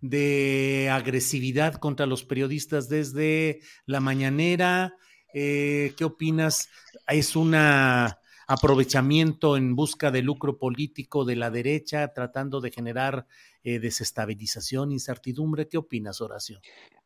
de agresividad contra los periodistas desde la mañanera? Eh, ¿Qué opinas? ¿Es un aprovechamiento en busca de lucro político de la derecha, tratando de generar eh, desestabilización, incertidumbre? ¿Qué opinas, Horacio?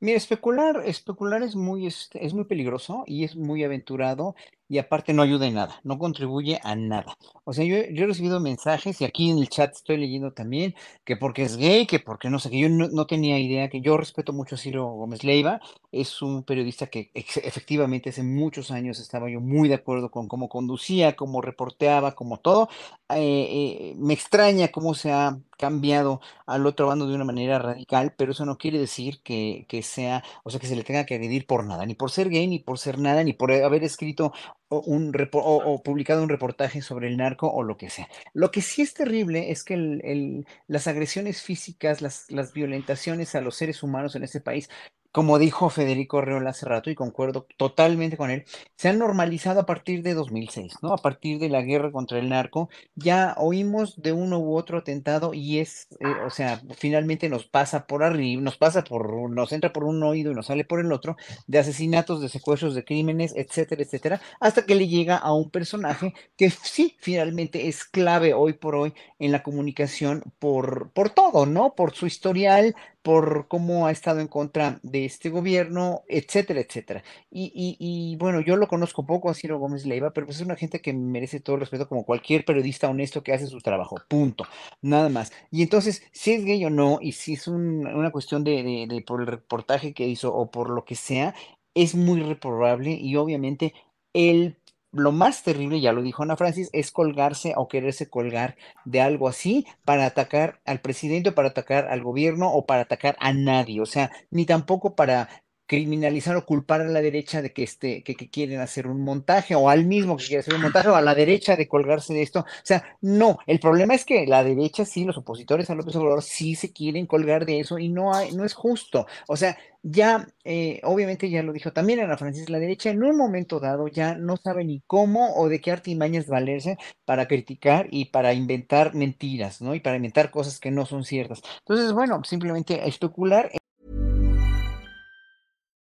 Mira, especular, especular es muy, este, es muy peligroso y es muy aventurado y aparte no ayuda en nada, no contribuye a nada. O sea, yo, he recibido mensajes y aquí en el chat estoy leyendo también que porque es gay, que porque no sé, que yo no, tenía idea, que yo respeto mucho a Ciro Gómez Leiva, es un periodista que efectivamente hace muchos años estaba yo muy de acuerdo con cómo conducía, cómo reporteaba, como todo. Eh, eh, me extraña cómo se ha cambiado al otro bando de una manera radical, pero eso no quiere decir que, que sea, o sea, que se le tenga que agredir por nada, ni por ser gay, ni por ser nada, ni por haber escrito un o, o publicado un reportaje sobre el narco o lo que sea. Lo que sí es terrible es que las agresiones físicas, las, las violentaciones a los seres humanos en este país, como dijo Federico Reola hace rato, y concuerdo totalmente con él, se han normalizado a partir de 2006, ¿no? A partir de la guerra contra el narco, ya oímos de uno u otro atentado y es, eh, o sea, finalmente nos pasa por arriba, nos pasa por, nos entra por un oído y nos sale por el otro, de asesinatos, de secuestros, de crímenes, etcétera, etcétera, hasta que le llega a un personaje que sí, finalmente es clave hoy por hoy en la comunicación por, por todo, ¿no? Por su historial, por cómo ha estado en contra de este gobierno, etcétera, etcétera. Y, bueno, yo lo conozco poco a Ciro Gómez Leiva, pero pues es una gente que merece todo el respeto como cualquier periodista honesto que hace su trabajo, punto, nada más. Y entonces, si es gay o no, y si es un- una cuestión de, de, de por el reportaje que hizo o por lo que sea, es muy reprobable y obviamente el... Lo más terrible, ya lo dijo Ana Francis, es colgarse o quererse colgar de algo así para atacar al presidente, para atacar al gobierno o para atacar a nadie. O sea, ni tampoco para criminalizar o culpar a la derecha de que, este, que, quieren hacer un montaje o al mismo que quiere hacer un montaje o a la derecha de colgarse de esto. O sea, no, el problema es que la derecha sí, los opositores a López Obrador sí se quieren colgar de eso y no hay, no es justo. O sea, ya, eh, obviamente ya lo dijo también Ana Francis, la derecha en un momento dado ya no sabe ni cómo o de qué artimañas valerse para criticar y para inventar mentiras, ¿no? Y para inventar cosas que no son ciertas. Entonces, bueno, simplemente especular